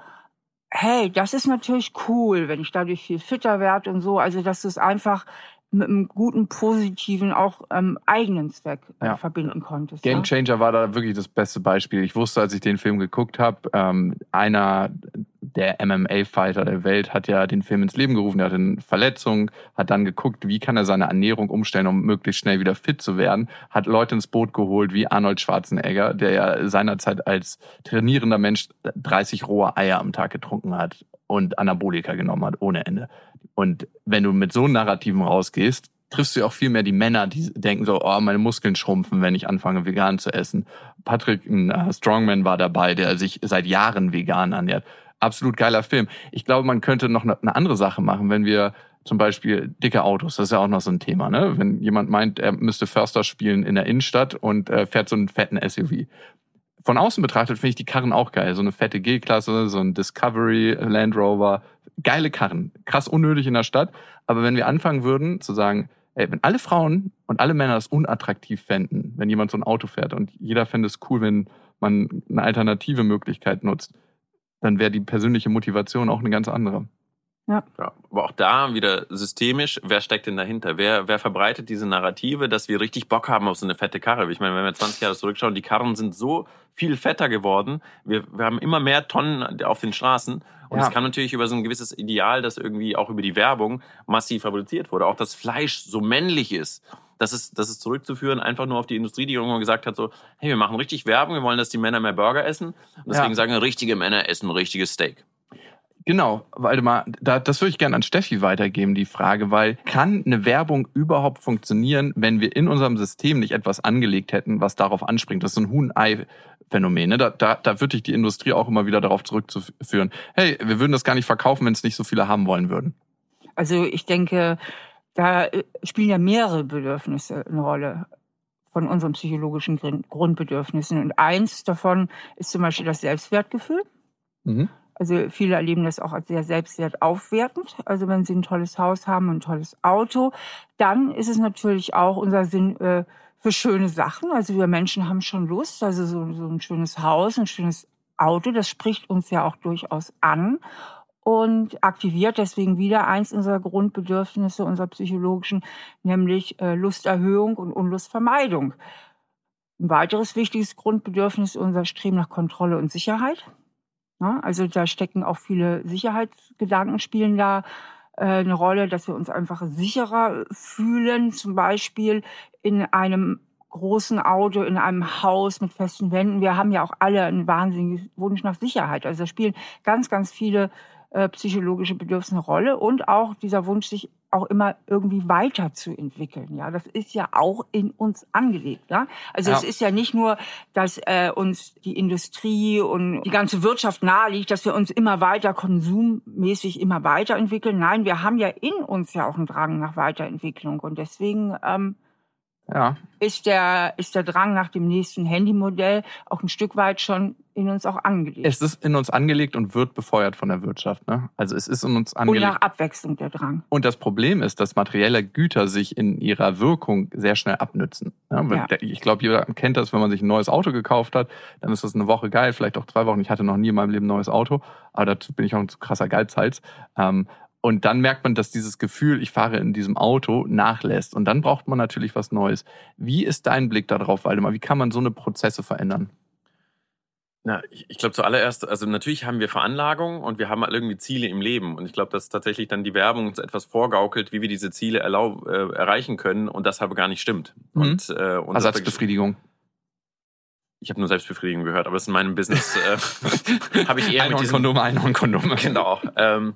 hey, das ist natürlich cool, wenn ich dadurch viel fitter werde und so. Also, dass du es einfach mit einem guten, positiven, auch ähm, eigenen Zweck äh, ja. verbinden konntest. Game Changer ja? war da wirklich das beste Beispiel. Ich wusste, als ich den Film geguckt habe, ähm, einer der MMA-Fighter der Welt hat ja den Film ins Leben gerufen. Er hatte eine Verletzung, hat dann geguckt, wie kann er seine Ernährung umstellen, um möglichst schnell wieder fit zu werden. Hat Leute ins Boot geholt, wie Arnold Schwarzenegger, der ja seinerzeit als trainierender Mensch 30 rohe Eier am Tag getrunken hat und Anabolika genommen hat, ohne Ende. Und wenn du mit so Narrativen rausgehst, triffst du ja auch viel mehr die Männer, die denken so, oh, meine Muskeln schrumpfen, wenn ich anfange, vegan zu essen. Patrick, ein äh, Strongman, war dabei, der sich seit Jahren vegan ernährt. Absolut geiler Film. Ich glaube, man könnte noch eine andere Sache machen, wenn wir zum Beispiel dicke Autos, das ist ja auch noch so ein Thema, ne? Wenn jemand meint, er müsste Förster spielen in der Innenstadt und äh, fährt so einen fetten SUV von außen betrachtet finde ich die Karren auch geil. So eine fette G-Klasse, so ein Discovery Land Rover. Geile Karren. Krass unnötig in der Stadt. Aber wenn wir anfangen würden zu sagen, ey, wenn alle Frauen und alle Männer es unattraktiv fänden, wenn jemand so ein Auto fährt und jeder fände es cool, wenn man eine alternative Möglichkeit nutzt, dann wäre die persönliche Motivation auch eine ganz andere. Ja. ja. Aber auch da wieder systemisch, wer steckt denn dahinter? Wer, wer verbreitet diese Narrative, dass wir richtig Bock haben auf so eine fette Karre? Ich meine, wenn wir 20 Jahre zurückschauen, die Karren sind so viel fetter geworden. Wir, wir haben immer mehr Tonnen auf den Straßen. Und es ja. kann natürlich über so ein gewisses Ideal, das irgendwie auch über die Werbung massiv fabriziert wurde. Auch das Fleisch so männlich ist. Das ist, das ist zurückzuführen einfach nur auf die Industrie, die irgendwann gesagt hat, so, hey, wir machen richtig Werbung, wir wollen, dass die Männer mehr Burger essen. Und deswegen ja. sagen richtige Männer essen richtiges Steak. Genau, Waldemar, da, das würde ich gerne an Steffi weitergeben, die Frage, weil kann eine Werbung überhaupt funktionieren, wenn wir in unserem System nicht etwas angelegt hätten, was darauf anspringt? Das ist ein Huhn-Ei-Phänomen. Ne? Da, da, da wird dich die Industrie auch immer wieder darauf zurückzuführen. Hey, wir würden das gar nicht verkaufen, wenn es nicht so viele haben wollen würden. Also ich denke, da äh, spielen ja mehrere Bedürfnisse eine Rolle von unseren psychologischen Grundbedürfnissen. Und eins davon ist zum Beispiel das Selbstwertgefühl. Mhm. Also viele erleben das auch als sehr selbstwertaufwertend. Also wenn sie ein tolles Haus haben, ein tolles Auto, dann ist es natürlich auch unser Sinn äh, für schöne Sachen. Also wir Menschen haben schon Lust. Also so, so ein schönes Haus, ein schönes Auto, das spricht uns ja auch durchaus an und aktiviert deswegen wieder eins unserer Grundbedürfnisse, unserer psychologischen, nämlich äh, Lusterhöhung und Unlustvermeidung. Ein weiteres wichtiges Grundbedürfnis ist unser Streben nach Kontrolle und Sicherheit. Ne? Also da stecken auch viele Sicherheitsgedanken spielen da äh, eine Rolle, dass wir uns einfach sicherer fühlen, zum Beispiel in einem großen Auto, in einem Haus mit festen Wänden. Wir haben ja auch alle einen wahnsinnigen Wunsch nach Sicherheit. Also da spielen ganz, ganz viele äh, psychologische Bedürfnisse eine Rolle und auch dieser Wunsch, sich auch immer irgendwie weiterzuentwickeln. Ja, das ist ja auch in uns angelegt. Ja? Also ja. es ist ja nicht nur, dass äh, uns die Industrie und die ganze Wirtschaft naheliegt, dass wir uns immer weiter konsummäßig immer weiterentwickeln. Nein, wir haben ja in uns ja auch einen Drang nach Weiterentwicklung und deswegen ähm, ja. ist, der, ist der Drang nach dem nächsten Handymodell auch ein Stück weit schon in uns auch angelegt. Es ist in uns angelegt und wird befeuert von der Wirtschaft. Ne? Also es ist in uns angelegt. Und nach Abwechslung der Drang. Und das Problem ist, dass materielle Güter sich in ihrer Wirkung sehr schnell abnützen. Ja, ja. Ich glaube, jeder kennt das, wenn man sich ein neues Auto gekauft hat, dann ist das eine Woche geil, vielleicht auch zwei Wochen. Ich hatte noch nie in meinem Leben ein neues Auto, aber dazu bin ich auch ein zu krasser Geizhals. Ähm, und dann merkt man, dass dieses Gefühl, ich fahre in diesem Auto, nachlässt. Und dann braucht man natürlich was Neues. Wie ist dein Blick darauf, Waldemar? Wie kann man so eine Prozesse verändern? Na, ich, ich glaube zuallererst, also natürlich haben wir Veranlagungen und wir haben irgendwie Ziele im Leben. Und ich glaube, dass tatsächlich dann die Werbung uns etwas vorgaukelt, wie wir diese Ziele erlaub, äh, erreichen können und das aber gar nicht stimmt. Mhm. Und, äh, und Ersatzbefriedigung. Ich habe nur Selbstbefriedigung gehört, aber das in meinem Business äh, habe ich eher Einhornkondome, Einhornkondome. Genau. Ähm,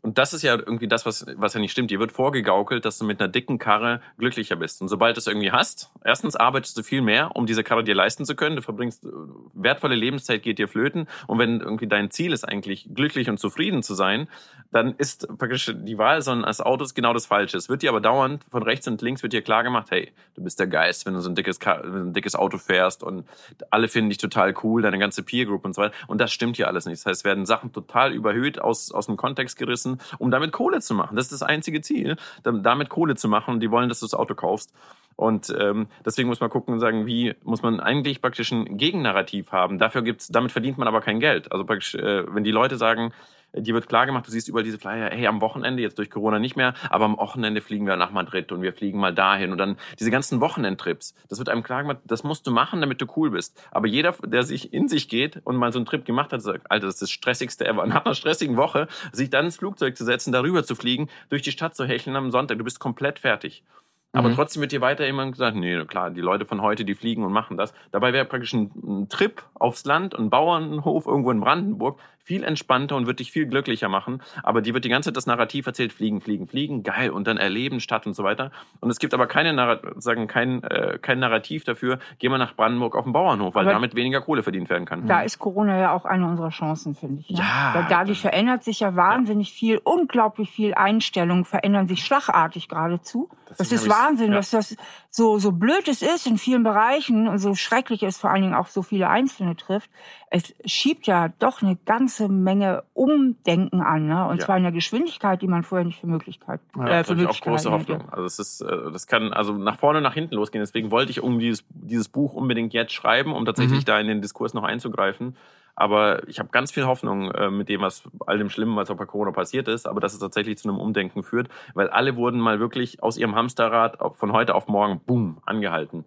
und das ist ja irgendwie das, was, was ja nicht stimmt. Dir wird vorgegaukelt, dass du mit einer dicken Karre glücklicher bist. Und sobald du es irgendwie hast, erstens arbeitest du viel mehr, um diese Karre dir leisten zu können. Du verbringst äh, wertvolle Lebenszeit, geht dir flöten. Und wenn irgendwie dein Ziel ist, eigentlich glücklich und zufrieden zu sein, dann ist praktisch die Wahl so eines Autos genau das Falsche. Es wird dir aber dauernd von rechts und links wird dir klar gemacht, hey, du bist der Geist, wenn du so ein dickes, ein dickes Auto fährst und alle finden dich total cool, deine ganze Peer Group und so weiter. Und das stimmt hier alles nicht. Das heißt, es werden Sachen total überhöht, aus, aus dem Kontext gerissen um damit Kohle zu machen. Das ist das einzige Ziel, damit Kohle zu machen. Die wollen, dass du das Auto kaufst. Und ähm, deswegen muss man gucken und sagen, wie muss man eigentlich praktisch ein Gegennarrativ haben. Dafür gibt's, damit verdient man aber kein Geld. Also praktisch, äh, wenn die Leute sagen, dir wird klar gemacht, du siehst überall diese Flyer, hey, am Wochenende, jetzt durch Corona nicht mehr, aber am Wochenende fliegen wir nach Madrid und wir fliegen mal dahin und dann diese ganzen Wochenendtrips. Das wird einem klar gemacht, das musst du machen, damit du cool bist. Aber jeder, der sich in sich geht und mal so einen Trip gemacht hat, sagt, Alter, das ist das stressigste ever. Nach einer stressigen Woche, sich dann ins Flugzeug zu setzen, darüber zu fliegen, durch die Stadt zu hecheln am Sonntag, du bist komplett fertig. Aber mhm. trotzdem wird dir weiter immer gesagt, nee, klar, die Leute von heute, die fliegen und machen das. Dabei wäre praktisch ein, ein, Trip aufs Land, ein Bauernhof irgendwo in Brandenburg viel entspannter und wird dich viel glücklicher machen. Aber die wird die ganze Zeit das Narrativ erzählt, fliegen, fliegen, fliegen, geil und dann erleben, Stadt und so weiter. Und es gibt aber keine sagen kein, äh, kein Narrativ dafür, geh mal nach Brandenburg auf den Bauernhof, weil aber damit weniger Kohle verdient werden kann. Da ist Corona ja auch eine unserer Chancen, finde ich. Ne? Ja. Weil dadurch verändert sich ja wahnsinnig ja. viel, unglaublich viel Einstellungen verändern sich schlagartig geradezu. Das, das ist Wahnsinn, ja. dass das so, so blöd es ist in vielen Bereichen und so schrecklich es vor allen Dingen auch so viele Einzelne trifft. Es schiebt ja doch eine ganze ganze Menge Umdenken an, ne? und ja. zwar in der Geschwindigkeit, die man vorher nicht für Möglichkeit ja, äh, für Möglichkeit auch große Hoffnung. Hätte. Also es ist, äh, das kann also nach vorne, nach hinten losgehen. Deswegen wollte ich um dieses, dieses Buch unbedingt jetzt schreiben, um tatsächlich mhm. da in den Diskurs noch einzugreifen. Aber ich habe ganz viel Hoffnung äh, mit dem, was all dem Schlimmen, was auch bei Corona passiert ist, aber dass es tatsächlich zu einem Umdenken führt, weil alle wurden mal wirklich aus ihrem Hamsterrad von heute auf morgen, boom, angehalten.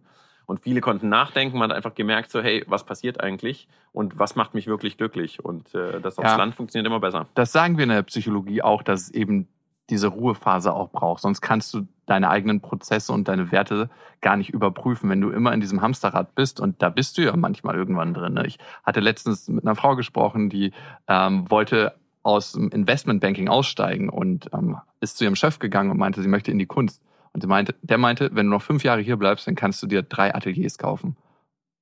Und viele konnten nachdenken, man hat einfach gemerkt, so, hey, was passiert eigentlich und was macht mich wirklich glücklich? Und äh, das aufs ja, Land funktioniert immer besser. Das sagen wir in der Psychologie auch, dass es eben diese Ruhephase auch braucht. Sonst kannst du deine eigenen Prozesse und deine Werte gar nicht überprüfen, wenn du immer in diesem Hamsterrad bist. Und da bist du ja manchmal irgendwann drin. Ne? Ich hatte letztens mit einer Frau gesprochen, die ähm, wollte aus dem Investmentbanking aussteigen und ähm, ist zu ihrem Chef gegangen und meinte, sie möchte in die Kunst. Und meinte, der meinte, wenn du noch fünf Jahre hier bleibst, dann kannst du dir drei Ateliers kaufen.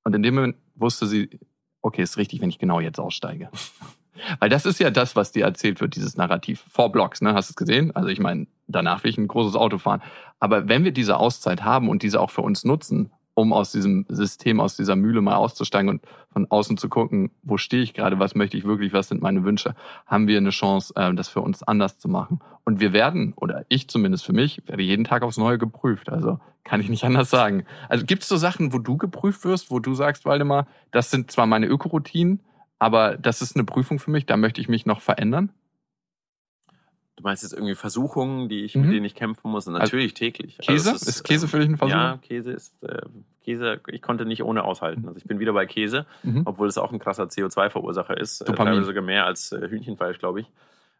Und in dem Moment wusste sie, okay, ist richtig, wenn ich genau jetzt aussteige. Weil das ist ja das, was dir erzählt wird, dieses Narrativ. Four Blocks, ne? Hast du es gesehen? Also ich meine, danach will ich ein großes Auto fahren. Aber wenn wir diese Auszeit haben und diese auch für uns nutzen um aus diesem System, aus dieser Mühle mal auszusteigen und von außen zu gucken, wo stehe ich gerade, was möchte ich wirklich, was sind meine Wünsche, haben wir eine Chance, äh, das für uns anders zu machen. Und wir werden, oder ich zumindest für mich, werde jeden Tag aufs Neue geprüft. Also kann ich nicht anders sagen. Also gibt es so Sachen, wo du geprüft wirst, wo du sagst, Waldemar, das sind zwar meine Ökoroutinen, aber das ist eine Prüfung für mich, da möchte ich mich noch verändern? Du meinst jetzt irgendwie Versuchungen, die ich, mhm. mit denen ich kämpfen muss? Und also natürlich also, täglich. Käse? Also ist, ist, Käse für dich ein Versuch? Ja, Käse ist, äh, Käse, ich konnte nicht ohne aushalten. Also ich bin wieder bei Käse, mhm. obwohl es auch ein krasser CO2-Verursacher ist. Äh, teilweise sogar mehr als äh, Hühnchenfleisch, glaube ich.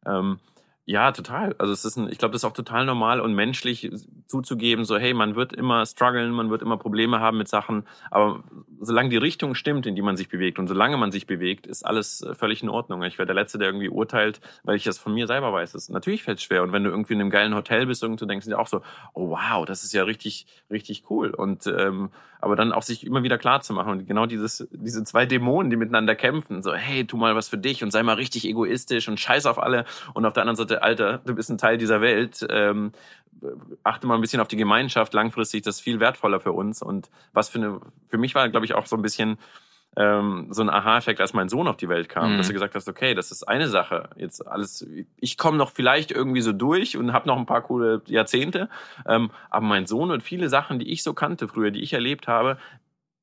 Ähm, ja, total. Also es ist ein, ich glaube, das ist auch total normal und menschlich zuzugeben, so hey, man wird immer strugglen, man wird immer Probleme haben mit Sachen, aber solange die Richtung stimmt, in die man sich bewegt und solange man sich bewegt, ist alles äh, völlig in Ordnung. Ich wäre der Letzte, der irgendwie urteilt, weil ich das von mir selber weiß. Das, natürlich fällt schwer und wenn du irgendwie in einem geilen Hotel bist, irgendwo denkst du dir auch so, oh wow, das ist ja richtig, richtig cool und ähm, aber dann auch sich immer wieder klar zu machen und genau dieses, diese zwei Dämonen, die miteinander kämpfen, so hey, tu mal was für dich und sei mal richtig egoistisch und scheiß auf alle und auf der anderen Seite Alter, du bist ein Teil dieser Welt. Ähm, achte mal ein bisschen auf die Gemeinschaft. Langfristig das ist viel wertvoller für uns. Und was für eine, für mich war, glaube ich, auch so ein bisschen ähm, so ein Aha-Effekt, als mein Sohn auf die Welt kam, mhm. dass du gesagt hast, okay, das ist eine Sache. Jetzt alles, ich komme noch vielleicht irgendwie so durch und habe noch ein paar coole Jahrzehnte. Ähm, aber mein Sohn und viele Sachen, die ich so kannte früher, die ich erlebt habe,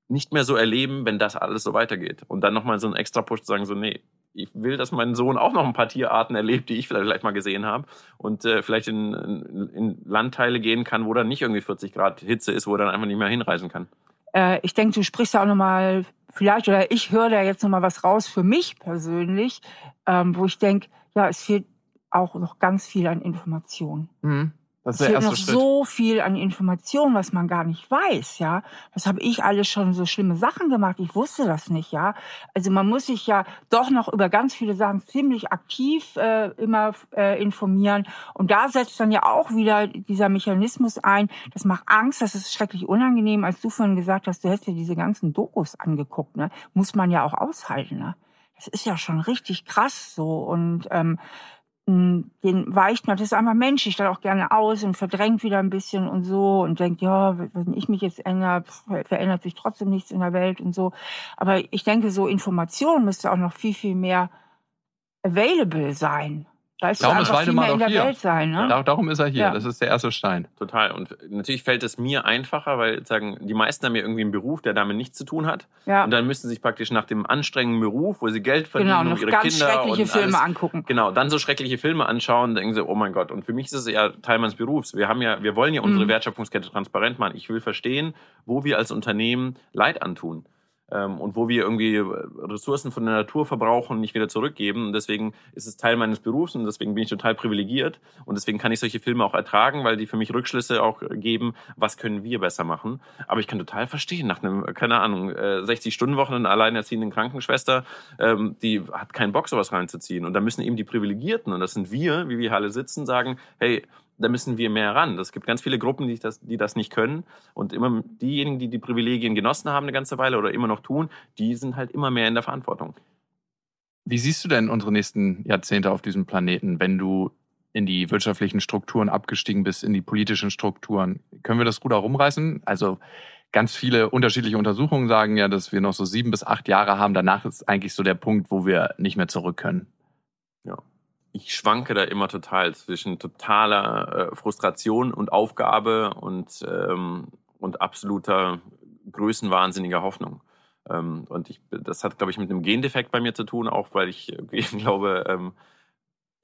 nicht mehr so erleben, wenn das alles so weitergeht. Und dann nochmal so ein extra Push zu sagen, so, nee, ich will, dass mein Sohn auch noch ein paar Tierarten erlebt, die ich vielleicht mal gesehen habe und äh, vielleicht in, in, in, Landteile gehen kann, wo dann nicht irgendwie 40 Grad Hitze ist, wo er dann einfach nicht mehr hinreisen kann. Äh, ich denke, du sprichst ja auch nochmal vielleicht, oder ich höre da jetzt nochmal was raus für mich persönlich, ähm, wo ich denke, ja, es fehlt auch noch ganz viel an Informationen. Mhm. Das ist es fehlt noch Schritt. so viel an Informationen, was man gar nicht weiß, ja. Was habe ich alles schon so schlimme Sachen gemacht? Ich wusste das nicht, ja. Also man muss sich ja doch noch über ganz viele Sachen ziemlich aktiv äh, immer äh, informieren. Und da setzt dann ja auch wieder dieser Mechanismus ein. Das macht Angst, das ist schrecklich unangenehm. Als du vorhin gesagt hast, du hast dir diese ganzen Dokus angeguckt, ne? Muss man ja auch aushalten, ne? Das ist ja schon richtig krass so. Und ähm, den weicht man, das ist einfach menschlich, dann auch gerne aus und verdrängt wieder ein bisschen und so und denkt, ja, wenn ich mich jetzt ändere, verändert sich trotzdem nichts in der Welt und so. Aber ich denke, so Information müsste auch noch viel, viel mehr available sein. Da ist darum ist Waldemar auch hier. Sein, ne? Dar darum ist er hier. Ja. Das ist der erste Stein. Total. Und natürlich fällt es mir einfacher, weil sagen, die meisten haben ja irgendwie einen Beruf, der damit nichts zu tun hat. Ja. Und dann müssen sie sich praktisch nach dem anstrengenden Beruf, wo sie Geld verdienen, genau, und ihre ganz Kinder schreckliche und Filme alles, angucken. Genau, dann so schreckliche Filme anschauen, denken sie, oh mein Gott. Und für mich ist es ja Teil meines Berufs. Wir haben ja, wir wollen ja unsere mhm. Wertschöpfungskette transparent machen. Ich will verstehen, wo wir als Unternehmen Leid antun ähm, und wo wir irgendwie Ressourcen von der Natur verbrauchen und nicht wieder zurückgeben. Und deswegen ist es Teil meines Berufs und deswegen bin ich total privilegiert. Und deswegen kann ich solche Filme auch ertragen, weil die für mich Rückschlüsse auch geben, was können wir besser machen. Aber ich kann total verstehen, nach einem, keine Ahnung, 60-Stunden-Wochen äh, einer alleinerziehenden Krankenschwester, ähm, die hat keinen Bock, sowas reinzuziehen. Und da müssen eben die Privilegierten, und das sind wir, wie wir alle sitzen, sagen, hey, da müssen wir mehr ran. Es gibt ganz viele Gruppen, die das, die das nicht können. Und immer diejenigen, die die Privilegien genossen haben eine ganze Weile oder immer noch tun, die sind halt immer mehr in der Verantwortung. Wie siehst du denn unsere nächsten Jahrzehnte auf diesem Planeten, wenn du in die wirtschaftlichen Strukturen abgestiegen bist, in die politischen Strukturen? Können wir das Ruder rumreißen? Also ganz viele unterschiedliche Untersuchungen sagen ja, dass wir noch so sieben bis acht Jahre haben. Danach ist eigentlich so der Punkt, wo wir nicht mehr zurück können. Ich schwanke da immer total zwischen totaler äh, Frustration und Aufgabe und, ähm, und absoluter größenwahnsinniger Hoffnung. Ähm, und ich, das hat, glaube ich, mit einem Gendefekt bei mir zu tun, auch weil ich, ich glaube, ähm,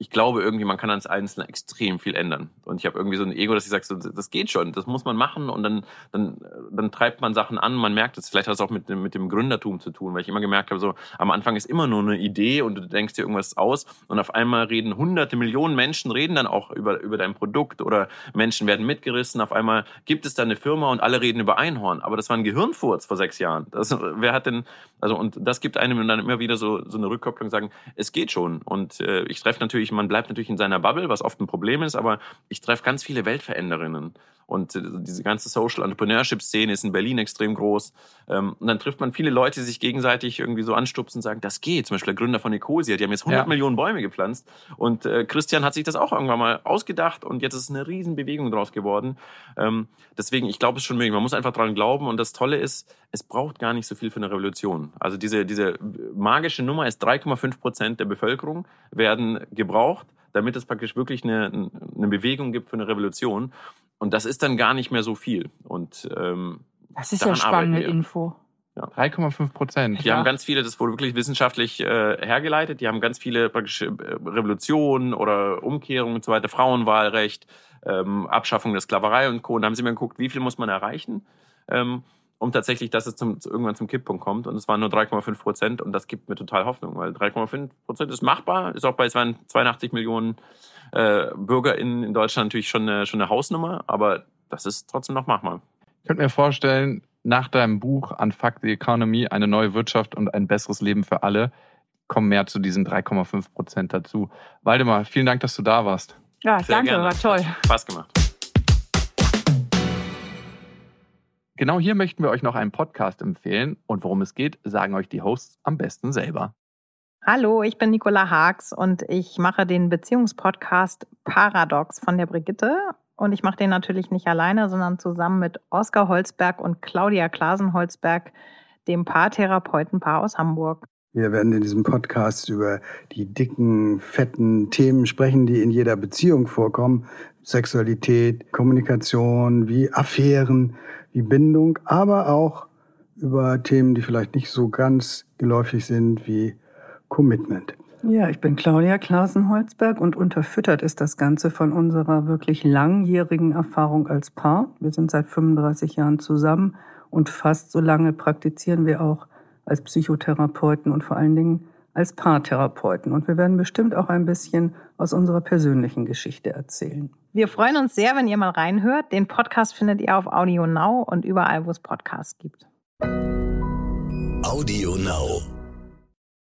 ich glaube irgendwie, man kann als Einzelner extrem viel ändern. Und ich habe irgendwie so ein Ego, dass ich sage, so, das geht schon, das muss man machen und dann, dann, dann treibt man Sachen an, man merkt es. Vielleicht hat es auch mit, mit dem Gründertum zu tun, weil ich immer gemerkt habe, so am Anfang ist immer nur eine Idee und du denkst dir irgendwas aus und auf einmal reden hunderte Millionen Menschen, reden dann auch über, über dein Produkt oder Menschen werden mitgerissen. Auf einmal gibt es da eine Firma und alle reden über Einhorn. Aber das war ein Gehirnfurz vor sechs Jahren. Das, wer hat denn, also und das gibt einem dann immer wieder so, so eine Rückkopplung, sagen, es geht schon. Und äh, ich treffe natürlich man bleibt natürlich in seiner Bubble, was oft ein Problem ist, aber ich treffe ganz viele Weltveränderinnen. Und äh, diese ganze Social Entrepreneurship-Szene ist in Berlin extrem groß. Ähm, und dann trifft man viele Leute, die sich gegenseitig irgendwie so anstupsen und sagen, das geht. Zum Beispiel der Gründer von Ecosia, die haben jetzt 100 ja. Millionen Bäume gepflanzt. Und äh, Christian hat sich das auch irgendwann mal ausgedacht und jetzt ist eine Riesenbewegung draus geworden. Ähm, deswegen, ich glaube es schon möglich. Man muss einfach dran glauben. Und das Tolle ist, es braucht gar nicht so viel für eine Revolution. Also diese, diese magische Nummer ist 3,5 Prozent der Bevölkerung werden gebraucht damit es praktisch wirklich eine, eine Bewegung gibt für eine Revolution. Und das ist dann gar nicht mehr so viel. Und ähm, das ist ja spannende Info. Ja. 3,5 Prozent. Die ja. haben ganz viele, das wurde wirklich wissenschaftlich äh, hergeleitet, die haben ganz viele praktisch äh, Revolutionen oder Umkehrungen und so weiter, Frauenwahlrecht, ähm, Abschaffung der Sklaverei und Co. Und da haben sie mir geguckt, wie viel muss man erreichen. Ähm, um tatsächlich, dass es zum, irgendwann zum Kipppunkt kommt. Und es waren nur 3,5 Prozent und das gibt mir total Hoffnung, weil 3,5 Prozent ist machbar, ist auch bei 82 Millionen äh, BürgerInnen in Deutschland natürlich schon eine, schon eine Hausnummer, aber das ist trotzdem noch machbar. Ich könnte mir vorstellen, nach deinem Buch Unfuck the Economy, eine neue Wirtschaft und ein besseres Leben für alle, kommen mehr zu diesen 3,5 Prozent dazu. Waldemar, vielen Dank, dass du da warst. Ja, Sehr danke, gerne. war toll. Hat Spaß gemacht. Genau hier möchten wir euch noch einen Podcast empfehlen und worum es geht, sagen euch die Hosts am besten selber. Hallo, ich bin Nicola Haags und ich mache den Beziehungspodcast Paradox von der Brigitte. Und ich mache den natürlich nicht alleine, sondern zusammen mit Oskar Holzberg und Claudia Klasen-Holzberg, dem Paartherapeutenpaar aus Hamburg. Wir werden in diesem Podcast über die dicken, fetten Themen sprechen, die in jeder Beziehung vorkommen. Sexualität, Kommunikation, wie Affären, wie Bindung, aber auch über Themen, die vielleicht nicht so ganz geläufig sind, wie Commitment. Ja, ich bin Claudia Klausen-Holzberg und unterfüttert ist das Ganze von unserer wirklich langjährigen Erfahrung als Paar. Wir sind seit 35 Jahren zusammen und fast so lange praktizieren wir auch als Psychotherapeuten und vor allen Dingen als Paartherapeuten. Und wir werden bestimmt auch ein bisschen aus unserer persönlichen Geschichte erzählen. Wir freuen uns sehr, wenn ihr mal reinhört. Den Podcast findet ihr auf Audio Now und überall, wo es Podcasts gibt. Audio Now.